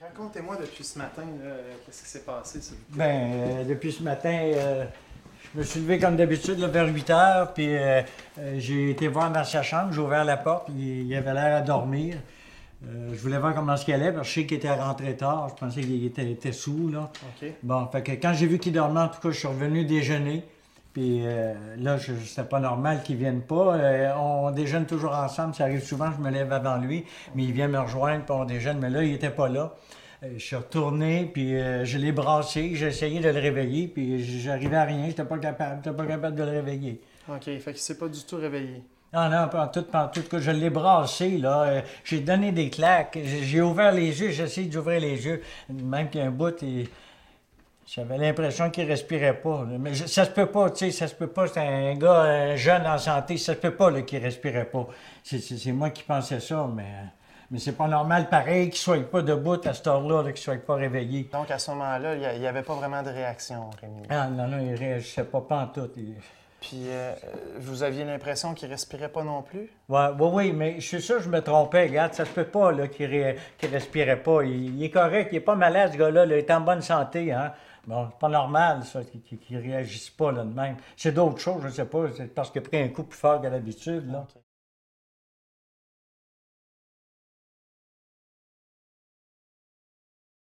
Racontez-moi depuis ce matin, qu'est-ce qui s'est passé, s'il vous plaît? Ben, euh, depuis ce matin, euh, je me suis levé comme d'habitude vers 8 heures, puis euh, j'ai été voir dans sa chambre, j'ai ouvert la porte, il, il avait l'air à dormir. Je voulais voir comment qu'il allait, parce que je sais qu'il était rentré tard, je pensais qu'il était, était sous, là. OK. Bon, fait que quand j'ai vu qu'il dormait, en tout cas, je suis revenu déjeuner. Puis euh, là, c'était pas normal qu'il vienne pas. Euh, on déjeune toujours ensemble. Ça arrive souvent, je me lève avant lui, mais il vient me rejoindre, puis on déjeune. Mais là, il était pas là. Euh, je suis retourné, puis euh, je l'ai brassé. J'ai essayé de le réveiller, puis j'arrivais à rien. J'étais pas capable. J'étais pas capable de le réveiller. OK, fait qu'il s'est pas du tout réveillé. Ah non, pas en tout, pas en tout. que Je l'ai brassé, là. Euh, J'ai donné des claques. J'ai j'ai ouvert les yeux. J'ai essayé d'ouvrir les yeux. Même qu'un bout, il- j'avais l'impression qu'il respirait pas. là. Mais ça se peut pas, tu sais, ça se peut pas. C'est un gars euh, jeune en santé. Ça se peut pas qu'il respirait pas. C'est- moi qui pensais ça, mais... Mais c'est pas normal, pareil, qu'il soit pas debout à cette heure-là, là, qu'il soit pas réveillé. Donc, à ce moment-là, il n'y avait pas vraiment de réaction, Rémi. Ah non, non, il réagissait pas, pas en tout. Il- Puis, euh, vous aviez l'impression qu'il respirait pas non plus? Oui, oui, mais je suis sûr que je me trompais. Regarde, ça se peut pas qu'il, ré- qu'il respirait pas. Il, il est correct, il est pas malade, ce gars-là. là, il est en bonne santé. Hein? Bon, c'est pas normal, ça, qu'il, qu'il- qu'il réagisse pas là, de même. C'est d'autres choses, je sais pas. C'est parce qu'il a pris un coup plus fort que d'habitude. Là.